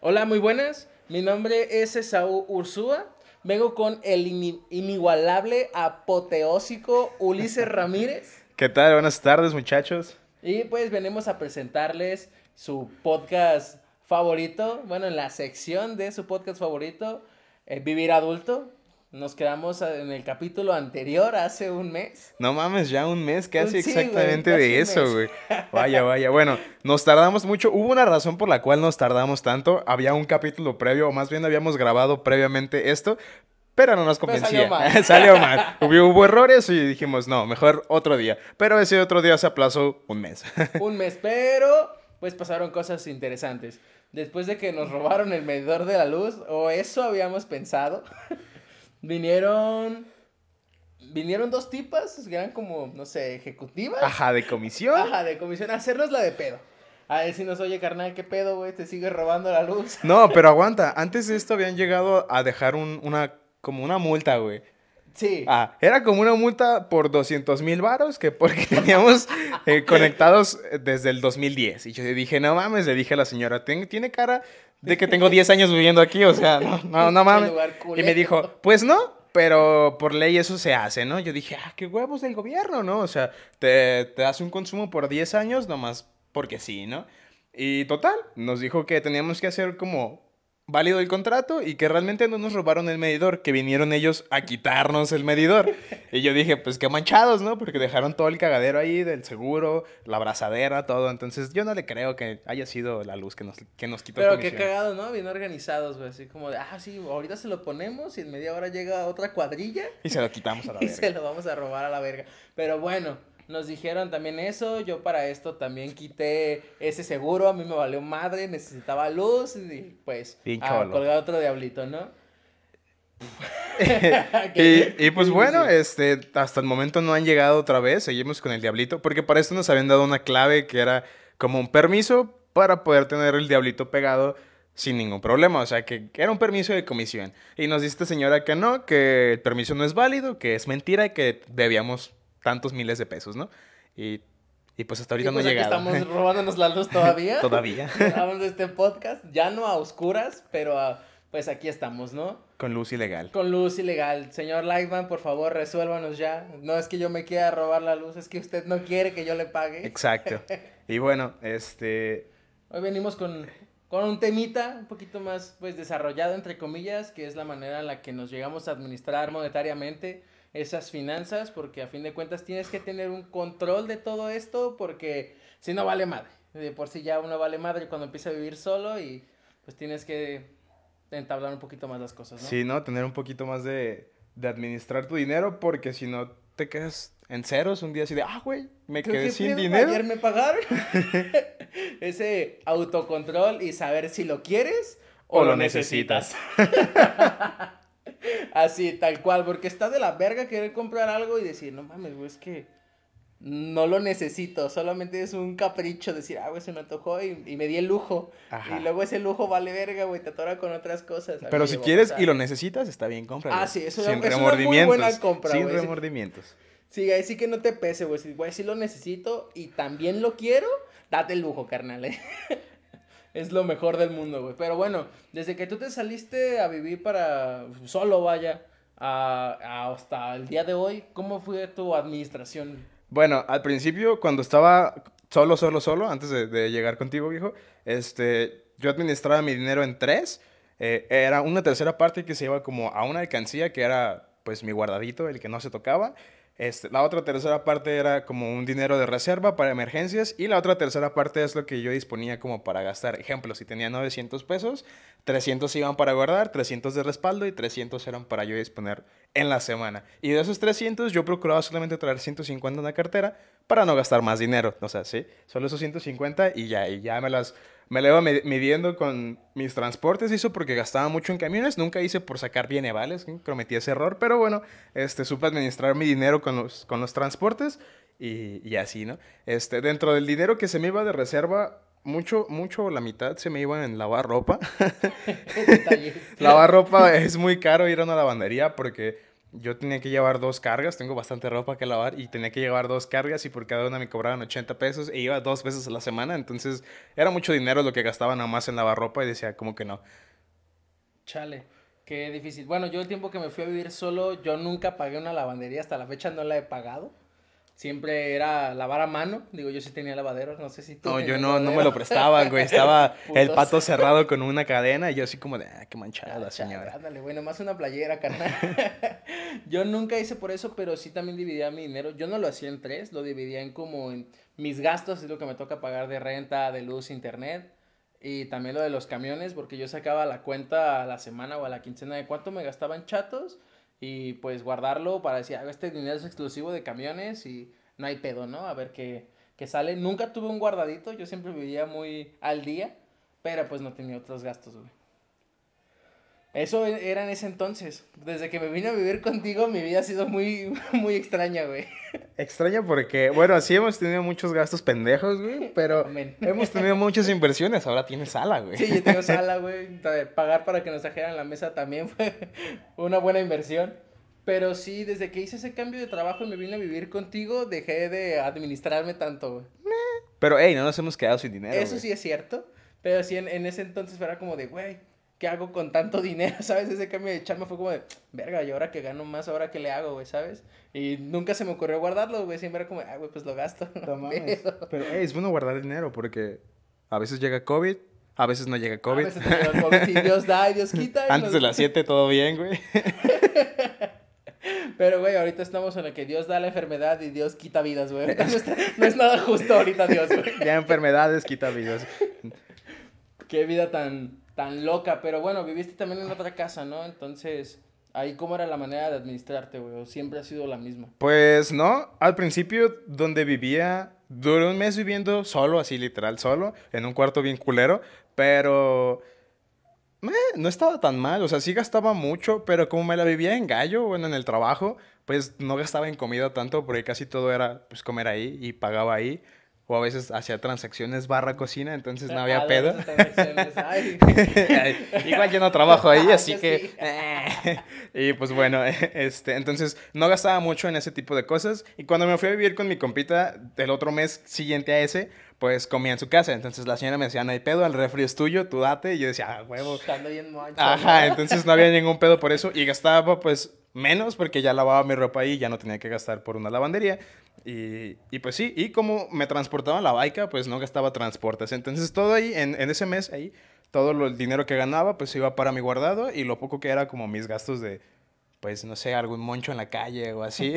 Hola, muy buenas. Mi nombre es Esaú Ursúa. Vengo con el ini- inigualable, apoteósico Ulises Ramírez. ¿Qué tal? Buenas tardes, muchachos. Y pues venimos a presentarles su podcast favorito. Bueno, en la sección de su podcast favorito, eh, Vivir Adulto. Nos quedamos en el capítulo anterior, hace un mes. No mames, ya un mes casi Sí, güey, exactamente casi de eso, güey. Vaya, vaya. Bueno, nos tardamos mucho. Hubo una razón por la cual nos tardamos tanto. Había un capítulo previo, o más bien habíamos grabado previamente esto, pero no nos convencía. salió mal. Salió mal. Hubo, hubo errores y dijimos, no, mejor otro día. Pero ese otro día se aplazó un mes. un mes, pero pues pasaron cosas interesantes. Después de que nos robaron el medidor de la luz, o eso habíamos pensado, vinieron vinieron dos tipas que eran como, no sé, ejecutivas. Ajá, de comisión. Ajá, de comisión, a hacernos la de pedo. A decirnos, oye, carnal, ¿qué pedo, güey? Te sigues robando la luz. No, pero aguanta. Antes de esto habían llegado a dejar un- una, como una multa, güey. Sí. Ah, era como una multa por 200 mil varos que porque teníamos eh, conectados eh, desde el 2010. Y yo le dije, no mames, le dije a la señora, "Ten- tiene cara de que tengo 10 años viviendo aquí, o sea, no, no, no Qué mames. Y me dijo, pues no, pero por ley eso se hace, ¿no? Yo dije, ah, qué huevos del gobierno, ¿no? O sea, te, te hace un consumo por 10 años nomás porque sí, ¿no? Y total, nos dijo que teníamos que hacer como válido el contrato y que realmente no nos robaron el medidor, que vinieron ellos a quitarnos el medidor. Y yo dije, pues qué manchados, ¿no? Porque dejaron todo el cagadero ahí del seguro, la abrazadera, todo. Entonces yo no le creo que haya sido la luz que nos, que nos quitó Pero qué cagado, ¿no? Bien organizados, güey. Así como de, ah, sí, ahorita se lo ponemos y en media hora llega otra cuadrilla. Y se lo quitamos a la Y verga. se lo vamos a robar a la verga. Pero bueno, nos dijeron también eso. Yo para esto también quité ese seguro. A mí me valió madre, necesitaba luz. Y pues, a colgar otro diablito, ¿no? Y, y, pues bueno, este, hasta el momento no han llegado otra vez, seguimos con el diablito, porque para esto nos habían dado una clave que era como un permiso para poder tener el diablito pegado sin ningún problema, o sea, que, que era un permiso de comisión. Y nos dice esta señora que no, que el permiso no es válido, que es mentira y que debíamos tantos miles de pesos, ¿no? Y, y pues hasta ahorita pues no aquí llegado. estamos robándonos la luz todavía. Todavía. Grabando este podcast, ya no a oscuras, pero ah, pues aquí estamos, ¿no? Con luz ilegal. Con luz ilegal. Señor Lightman, por favor, resuélvanos ya. No es que yo me quiera robar la luz, es que usted no quiere que yo le pague. Exacto. Y bueno, este, Hoy venimos con, con un temita un poquito más pues desarrollado entre comillas, que es la manera en la que nos llegamos a administrar monetariamente esas finanzas, porque a fin de cuentas tienes que tener un control de todo esto, porque si no vale madre. De por sí ya uno vale madre cuando empieza a vivir solo y pues tienes que entablar un poquito más las cosas, ¿no? Sí, ¿no? Tener un poquito más de, de administrar tu dinero porque si no te quedas en ceros un día así de, ah, güey, me quedé que sin dinero. Ayer me pagaron. Ese autocontrol y saber si lo quieres o, O lo lo necesitas. Así, tal cual, porque está de la verga querer comprar algo y decir, no mames, güey, es que no lo necesito, solamente es un capricho decir, ah, güey, se me antojó y, y me di el lujo. Ajá. Y luego ese lujo vale verga, güey, te atora con otras cosas. Pero si quieres y lo necesitas, está bien, cómpralo. Ah, sí, es una- Sin es una muy buena compra, Sin remordimientos. Sí, ahí sí que no te pese, güey. Si, güey, sí lo necesito y también lo quiero, date el lujo, carnal. ¿eh? Es lo mejor del mundo, güey. Pero bueno, desde que tú te saliste a vivir para solo, vaya, a- hasta el día de hoy, ¿cómo fue tu administración? Bueno, al principio, cuando estaba solo, solo, solo, antes de, de llegar contigo, viejo, este, yo administraba mi dinero en tres. Eh, era una tercera parte que se iba como a una alcancía, que era pues mi guardadito, el que no se tocaba. Este, la otra tercera parte era como un dinero de reserva para emergencias y la otra tercera parte es lo que yo disponía como para gastar. Ejemplo, si tenía 900 pesos, 300 iban para guardar, 300 de respaldo y 300 eran para yo disponer en la semana. Y de esos 300 yo procuraba solamente traer 150 en la cartera para no gastar más dinero. O sea, sí, solo esos 150 y ya, y ya me las... Me la iba mi- midiendo con mis transportes, hizo porque gastaba mucho en camiones, nunca hice por sacar bienes, ¿vale? Cometí ese error, pero bueno, este, supe administrar mi dinero con los, con los transportes y, y así, ¿no? Este, dentro del dinero que se me iba de reserva, mucho, mucho, la mitad se me iba en lavar ropa. Lavar ropa es muy caro ir a una lavandería porque yo tenía que llevar dos cargas, tengo bastante ropa que lavar y tenía que llevar dos cargas y por cada una me cobraban 80 pesos e iba dos veces a la semana, entonces era mucho dinero lo que gastaba nada más en lavar ropa y decía como que no. Chale, qué difícil. Bueno, yo el tiempo que me fui a vivir solo, yo nunca pagué una lavandería, hasta la fecha no la he pagado. Siempre era lavar a mano. Digo, yo sí tenía lavaderos, no sé si tú. No, yo no, no me lo prestaban, güey. Estaba el pato cerrado con una cadena y yo así como de, ah, qué manchada la Ah, señora. Ándale, güey, nomás una playera, carnal. yo nunca hice por eso, pero sí también dividía mi dinero. Yo no lo hacía en tres, lo dividía en como en mis gastos, es lo que me toca pagar de renta, de luz, internet. Y también lo de los camiones, porque yo sacaba la cuenta a la semana o a la quincena de cuánto me gastaba en chatos. Y pues guardarlo para decir, ah, este dinero es exclusivo de camiones y no hay pedo, ¿no? A ver qué, qué sale. Nunca tuve un guardadito, yo siempre vivía muy al día, pero pues no tenía otros gastos, güey. Eso e- era en ese entonces. Desde que me vine a vivir contigo, mi vida ha sido muy, muy extraña, güey. Extraña porque, bueno, sí hemos tenido muchos gastos pendejos, güey, pero Amén. hemos tenido muchas inversiones. Ahora tienes sala, güey. Sí, yo tengo sala, güey. Pagar para que nos trajeran la mesa también fue una buena inversión. Pero sí, desde que hice ese cambio de trabajo y me vine a vivir contigo, dejé de administrarme tanto, güey. Pero, hey, no nos hemos quedado sin dinero. Eso güey. sí es cierto. Pero sí, en, en ese entonces era como de, güey, ¿qué hago con tanto dinero? ¿Sabes? Ese cambio de chamba fue como de, verga, y ahora que gano más, ¿ahora qué le hago, güey? ¿Sabes? Y nunca se me ocurrió guardarlo, güey. Siempre era como, ah, güey, pues lo gasto. No mames. Pero- hey, es bueno guardar dinero porque a veces llega COVID, a veces no llega COVID. A veces llega COVID, sí, Dios da y Dios quita. y Antes nos- de las 7 todo bien, güey. Pero, güey, ahorita estamos en el que Dios da la enfermedad y Dios quita vidas, güey. No, está- no es nada justo ahorita, Dios, güey. ya enfermedades, quita vidas. Qué vida tan, tan loca. Pero bueno, viviste también en otra casa, ¿no? Entonces, ahí cómo era la manera de administrarte, güey. ¿O siempre ha sido la misma. Pues no, al principio donde vivía, duré un mes viviendo solo, así literal solo, en un cuarto bien culero, pero no estaba tan mal, o sea, sí gastaba mucho, pero como me la vivía en gallo, bueno, en el trabajo, pues no gastaba en comida tanto porque casi todo era pues comer ahí y pagaba ahí. O a veces hacía transacciones barra cocina, entonces no había Ah, pedo. ay. Igual yo no trabajo ahí, así Yo que... sí. y pues bueno, este, entonces no gastaba mucho en ese tipo de cosas. Y cuando me fui a vivir con mi compita, el otro mes siguiente a ese, pues comía en su casa. Entonces la señora me decía, no hay pedo, el refri es tuyo, tú date. Y yo decía, ah, huevo. Bien mancho, Ajá, entonces no había ningún pedo por eso. Y gastaba pues menos porque ya lavaba mi ropa ahí, ya no tenía que gastar por una lavandería. Y, y pues sí, y como me transportaba la baica, pues no gastaba transportes. Entonces todo ahí, en, en ese mes ahí, todo lo- el dinero que ganaba, pues iba para mi guardado y lo poco que era como mis gastos de, pues no sé, algún moncho en la calle o así.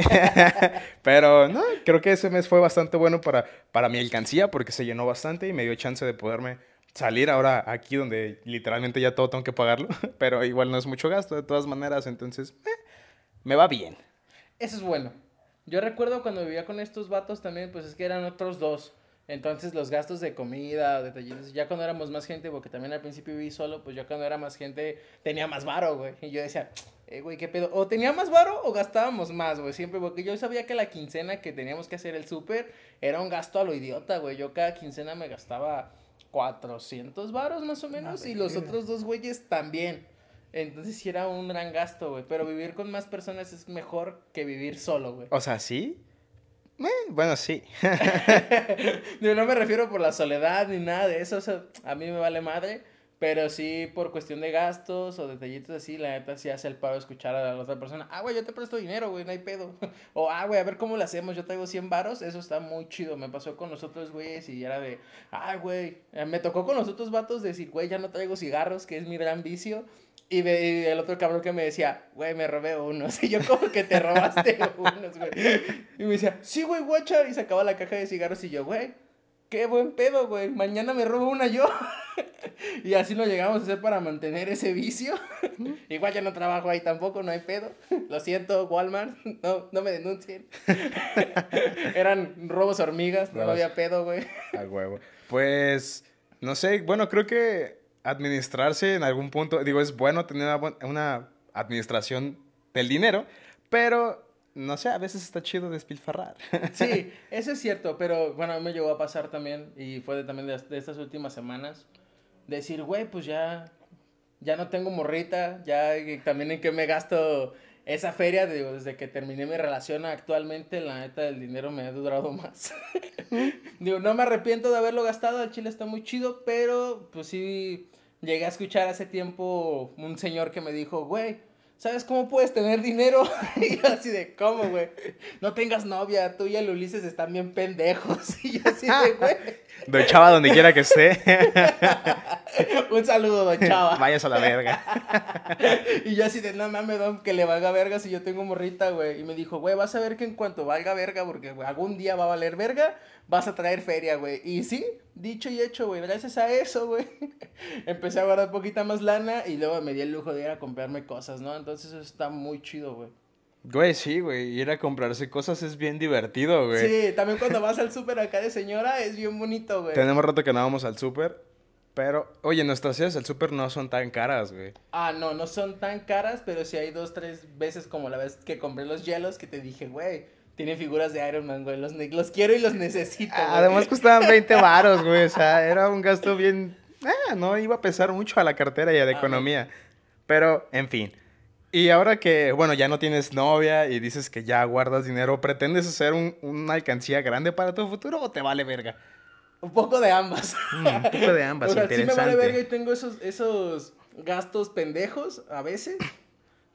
Pero no, creo que ese mes fue bastante bueno para, para mi alcancía porque se llenó bastante y me dio chance de poderme salir ahora aquí donde literalmente ya todo tengo que pagarlo. Pero igual no es mucho gasto de todas maneras, entonces eh, me va bien. Eso es bueno. Yo recuerdo cuando vivía con estos vatos también, pues es que eran otros dos. Entonces los gastos de comida, detallitos, ya cuando éramos más gente, porque también al principio viví solo, pues yo cuando era más gente tenía más varo, güey. Y yo decía, eh, güey, ¿qué pedo? O tenía más varo o gastábamos más, güey. Siempre, porque yo sabía que la quincena que teníamos que hacer el súper era un gasto a lo idiota, güey. Yo cada quincena me gastaba 400 varos más o menos y los otros dos güeyes también. Entonces sí era un gran gasto, güey. Pero vivir con más personas es mejor que vivir solo, güey. O sea, sí. Eh, bueno, sí. Digo, no me refiero por la soledad ni nada de eso, a mí me vale madre, pero sí por cuestión de gastos o detallitos así, la neta sí hace el paro escuchar a la otra persona, ah, güey, yo te presto dinero, güey, no hay pedo, o ah, güey, a ver cómo lo hacemos, yo traigo 100 varos, eso está muy chido, me pasó con los otros güeyes y era de, ay, güey, Eh, me tocó con los otros vatos decir, güey, ya no traigo cigarros, que es mi gran vicio, y, el otro cabrón que me decía, güey, me robé unos. Y yo, como que te robaste unos, güey. Y me decía, sí, güey, guacha. Y sacaba la caja de cigarros y yo, güey, qué buen pedo, güey. Mañana me robo una yo. y así lo llegamos a hacer para mantener ese vicio. Igual ya no trabajo ahí tampoco, no hay pedo. Lo siento, Walmart. No, no me denuncien. Eran robos hormigas, no Robos. había pedo, güey. A huevo. Pues, no sé, bueno, creo que administrarse en algún punto, digo, es bueno tener una, administración del dinero, pero, no sé, a veces está chido despilfarrar. Sí, eso es cierto, pero bueno, a mí me llegó a pasar también y fue de, también de, de estas últimas semanas. Decir, güey, pues ya, ya no tengo morrita, ya también en qué me gasto esa feria, digo, desde que terminé mi relación actualmente, la neta, el dinero me ha durado más. digo, no me arrepiento de haberlo gastado, el chile está muy chido, pero pues sí, llegué a escuchar hace tiempo un señor que me dijo, güey, ¿sabes cómo puedes tener dinero? y yo así de, ¿cómo, güey? No tengas novia, tú y el Ulises están bien pendejos. Y yo así de, güey. Don Chava, donde quiera que esté. Un saludo, don Chava. Vayas a la verga. y yo así de, no mames, don, que le valga verga si yo tengo morrita, güey. Y me dijo, güey, vas a ver que en cuanto valga verga, porque algún día va a valer verga, vas a traer feria, güey. Y sí, dicho y hecho, güey, gracias a eso, güey. Empecé a guardar poquita más lana y luego me di el lujo de ir a comprarme cosas, ¿no? Entonces eso está muy chido, güey. Güey, sí, güey. Ir a comprarse cosas es bien divertido, güey. Sí, también cuando vas al súper acá de señora es bien bonito, güey. Tenemos rato que no vamos al súper. Pero, oye, nuestras ciudades al súper no son tan caras, güey. Ah, no, no son tan caras, pero sí hay dos, tres veces como la vez que compré los hielos que te dije, güey, tienen figuras de Iron Man, güey, los, los quiero y los necesito, güey. Además costaban 20 varos, güey, o sea, era un gasto bien... Ah, no iba a pesar mucho a la cartera y a la economía. Pero, en fin. Y ahora que, bueno, ya no tienes novia y dices que ya guardas dinero, ¿pretendes hacer un, una alcancía grande para tu futuro o te vale verga? Un poco de ambas. Mm, un poco de ambas, o sea, interesante. sí me vale verga y tengo esos, esos gastos pendejos a veces,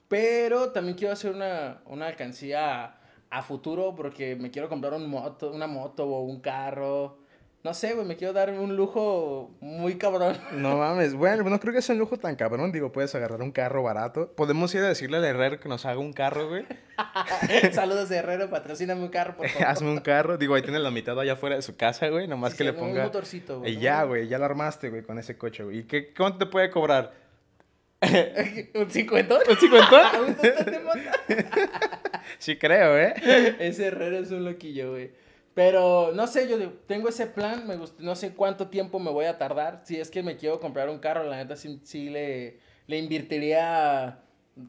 pero también quiero hacer una, una alcancía a, a futuro porque me quiero comprar un moto, una moto o un carro. No sé, güey, me quiero dar un lujo muy cabrón. No mames, bueno, no creo que sea un lujo tan cabrón. Digo, puedes agarrar un carro barato. Podemos ir a decirle al herrero que nos haga un carro, güey. Saludos Herrero, patrocíname un carro, por favor. Hazme un carro. Digo, ahí tiene la mitad allá afuera de su casa, güey. Nomás Sí, que sí, le un ponga. motorcito, güey, Y ya, güey, ya lo armaste, güey, con ese coche, güey. ¿Y qué, cuánto te puede cobrar? ¿Un cincuentón? ¿Un cincuentón? ¿Un de? Sí, creo, ¿eh? Ese Herrero es un loquillo, güey. Pero no sé, yo tengo ese plan, me gusta, no sé cuánto tiempo me voy a tardar. Si es que me quiero comprar un carro, la neta sí, sí le, le invertiría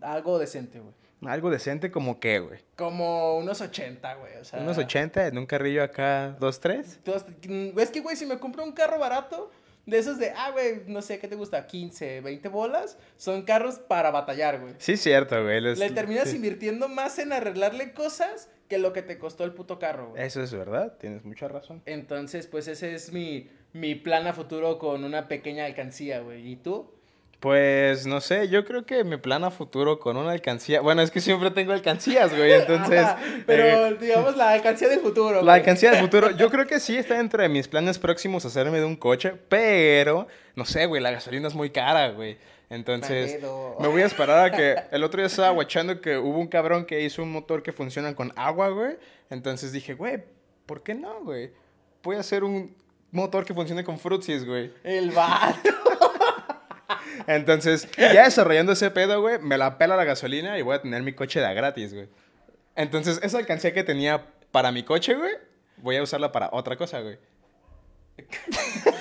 algo decente, güey. Algo decente como qué, güey. Como unos 80, güey. O sea, Unos 80 en un carrillo acá, dos, tres. tú hasta- Es que, güey, si me compro un carro barato, de esos de, ah, güey, no sé, ¿qué te gusta? 15, 20 bolas, son carros para batallar, güey. Sí, cierto, güey. les- Le terminas sí. invirtiendo más en arreglarle cosas que lo que te costó el puto carro, güey. Eso es verdad, tienes mucha razón. Entonces, pues ese es mi, mi plan a futuro con una pequeña alcancía, güey. ¿Y tú? Pues no sé, yo creo que mi plan a futuro con una alcancía. Bueno, es que siempre tengo alcancías, güey. Entonces. Ajá, pero eh, digamos la alcancía del futuro. La güey. alcancía del futuro, yo creo que sí está dentro de mis planes próximos hacerme de un coche, pero no sé, güey, la gasolina es muy cara, güey. Entonces, me voy a esperar a que el otro día estaba guachando que hubo un cabrón que hizo un motor que funciona con agua, güey. Entonces dije, güey, ¿por qué no, güey? Voy a hacer un motor que funcione con frutsis, güey. El vato. Entonces, ya desarrollando ese pedo, güey, me la pela la gasolina y voy a tener mi coche de gratis, güey. Entonces, esa alcancía que tenía para mi coche, güey, voy a usarla para otra cosa, güey.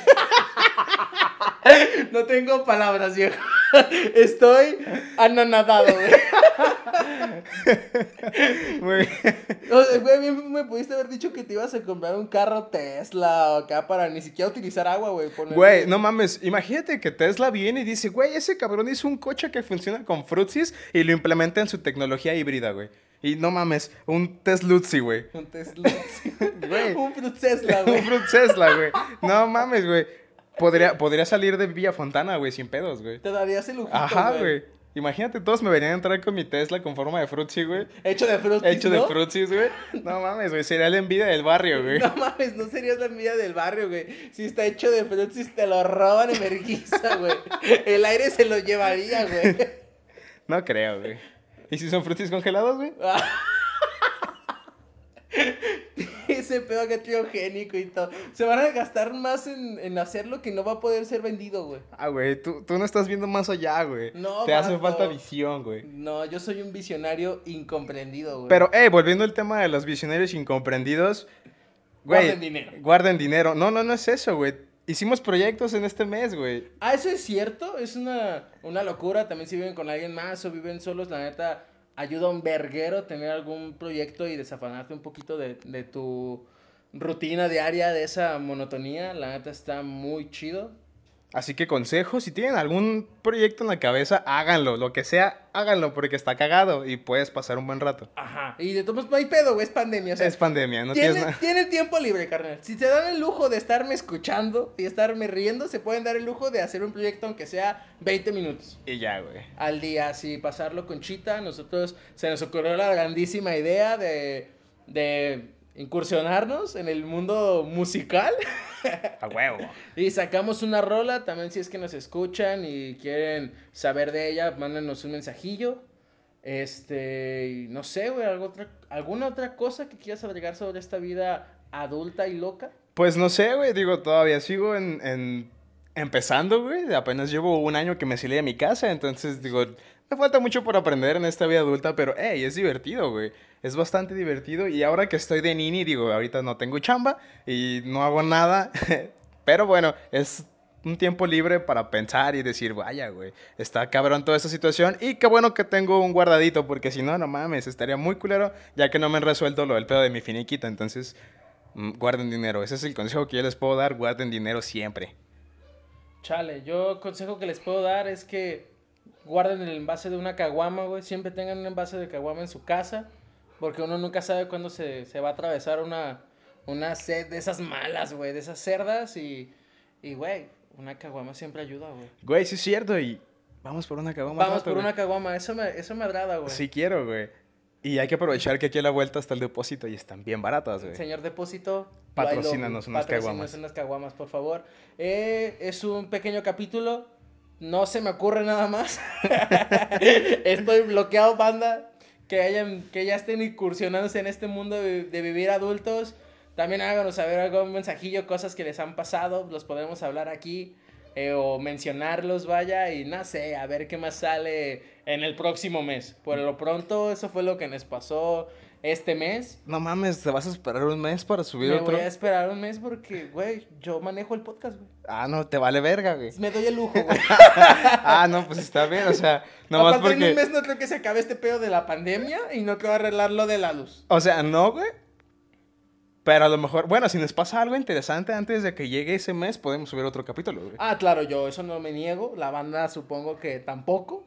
No tengo palabras, viejo. Estoy anonadado, güey. Muy- O sea, güey, bien me pudiste haber dicho que te ibas a comprar un carro Tesla o acá para ni siquiera utilizar agua, güey. ponerle- Güey, no mames, imagínate que Tesla viene y dice, güey, ese cabrón hizo un coche que funciona con frutsis y lo implementa en su tecnología híbrida, güey. Y no mames, un Teslutzi, güey. Un Tesla. Güey. un Un güey. Fruit Tesla, güey. No mames, güey. Podría, podría salir de Villa Fontana, güey, sin pedos, güey. Te darías el lujito, Ajá, güey. Imagínate, todos me venían a entrar con mi Tesla con forma de frutzi, güey. Hecho de frutis, Hecho de ¿no? frutsis, güey. No mames, güey. Sería la envidia del barrio, güey. No mames, no serías la envidia del barrio, güey. Si está hecho de frutis, te lo roban en vergüenza, güey. El aire se lo llevaría, güey. No creo, güey. ¿Y si son frutis congelados, güey? Ese pedo que criogénico y todo. Se van a gastar más en, en hacerlo que no va a poder ser vendido, güey. Ah, güey, tú, tú no estás viendo más allá, güey. No, Te hace falta visión, güey. No, yo soy un visionario incomprendido, güey. Pero, eh, volviendo al tema de los visionarios incomprendidos. Güey, Guarden dinero. Guarden dinero. No, no, no es eso, güey. Hicimos proyectos en este mes, güey. Ah, eso es cierto, es una, una locura. También si viven con alguien más o viven solos, la neta, ayuda a un verguero tener algún proyecto y desafanarte un poquito de, de tu rutina diaria, de esa monotonía. La neta está muy chido. Así que consejo, si tienen algún proyecto en la cabeza, háganlo, lo que sea, háganlo porque está cagado y puedes pasar un buen rato. Ajá. Y de todos no hay pedo, güey, es pandemia. O sea, es pandemia, no tiene, tienes tiene el tiempo libre, carnal. Si se dan el lujo de estarme escuchando y estarme riendo, se pueden dar el lujo de hacer un proyecto aunque sea 20 minutos Y ya, güey. al día, así pasarlo con Chita. Nosotros se nos ocurrió la grandísima idea de, de incursionarnos en el mundo musical. A huevo. Y sacamos una rola, también si es que nos escuchan y quieren saber de ella, mándenos un mensajillo. Este, no sé, güey, ¿algo otra- ¿alguna otra cosa que quieras agregar sobre esta vida adulta y loca? Pues no sé, güey, digo, todavía sigo en, en- empezando, güey. Apenas llevo un año que me salí de mi casa, entonces digo, me falta mucho por aprender en esta vida adulta, pero hey, es divertido, güey. Es bastante divertido y ahora que estoy de nini, digo, ahorita no tengo chamba y no hago nada, pero bueno, es un tiempo libre para pensar y decir, vaya, güey, está cabrón toda esta situación y qué bueno que tengo un guardadito porque si no, no mames, estaría muy culero ya que no me han resuelto lo del pedo de mi finiquita, entonces... Mm, Guarden dinero, ese es el consejo que yo les puedo dar, guarden dinero siempre. Chale, yo consejo que les puedo dar es que guarden el envase de una caguama, güey. Siempre tengan un envase de caguama en su casa. Porque uno nunca sabe cuándo se, se va a atravesar una, una sed de esas malas, güey. De esas cerdas. Y, y, güey, una caguama siempre ayuda, güey. Güey, sí es cierto y vamos por una caguama. Vamos rato, por güey. una caguama. Eso me, eso me agrada, güey. Sí quiero, güey. Y hay que aprovechar que aquí a la vuelta está el depósito y están bien baratas, güey. Señor Depósito, Patrocínanos unas patrocínanos caguamas. unas caguamas, por favor. Eh, es un pequeño capítulo. No se me ocurre nada más. Estoy bloqueado, banda. Que, hayan, que ya estén incursionándose en este mundo de, vivir adultos. También háganos saber algún mensajillo, cosas que les han pasado. Los podemos hablar aquí. eh, o mencionarlos, vaya. Y no sé, a ver qué más sale en el próximo mes. Por lo pronto, eso fue lo que nos pasó este mes. No mames, ¿te vas a esperar un mes para subir Me otro? voy a esperar un mes porque, güey, yo manejo el podcast, güey. Ah, no, te vale verga, güey. Me doy el lujo, güey. ah, no, pues está bien, o sea, nomás Aparte, en un porque... mes no creo que se acabe este pedo de la pandemia y no creo arreglar lo de la luz. O sea, no, güey. Pero a lo mejor, bueno, si nos pasa algo interesante antes de que llegue ese mes, podemos subir otro capítulo, güey. Ah, claro, yo eso no me niego. La banda supongo que tampoco.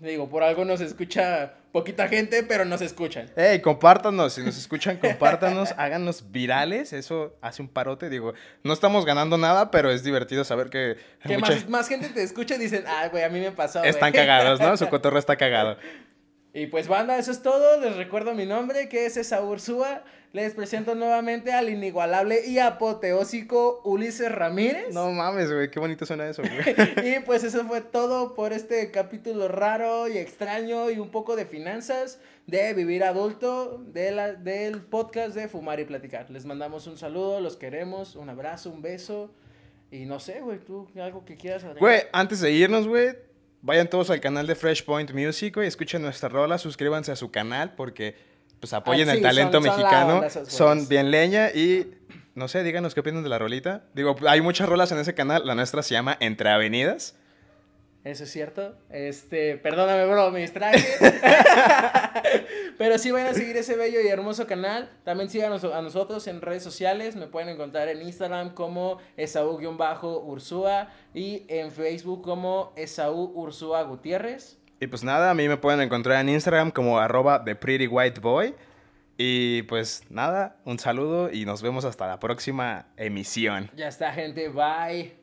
Digo, por algo nos escucha poquita gente, pero nos escuchan. Ey, compártanos, si nos escuchan, compártanos, háganos virales, eso hace un parote, digo, no estamos ganando nada, pero es divertido saber que, Que mucha- más, más gente te escucha y dicen, ah, güey, a mí me pasó, güey". están cagados, ¿no? Su cotorro está cagado. Y pues banda, eso es todo. Les recuerdo mi nombre, que es Esaú Ursúa. Les presento nuevamente al inigualable y apoteósico Ulises Ramírez. No mames, güey, qué bonito suena eso, güey. Y pues eso fue todo por este capítulo raro y extraño y un poco de finanzas de Vivir Adulto de la, del podcast de Fumar y Platicar. Les mandamos un saludo, los queremos, un abrazo, un beso. Y no sé, güey, tú algo que quieras agregar? Güey, antes de irnos, güey, vayan todos al canal de Fresh Point Music, güey, escuchen nuestra rola, suscríbanse a su canal porque, pues, apoyen Ah, el talento son- son mexicano, son güeyes. bien leña y, no sé, díganos qué opinan de la rolita. Digo, hay muchas rolas en ese canal, la nuestra se llama Entre Avenidas. Eso es cierto. Este, perdóname, bro, me distraje. Pero sí vayan a seguir ese bello y hermoso canal. También síganos a nosotros en redes sociales. Me pueden encontrar en Instagram como Esaú-Ursúa y en Facebook como Esaú Ursúa Gutiérrez. Y pues nada, a mí me pueden encontrar en Instagram como arroba The Pretty White Boy. Y pues nada, un saludo y nos vemos hasta la próxima emisión. Ya está, gente. Bye.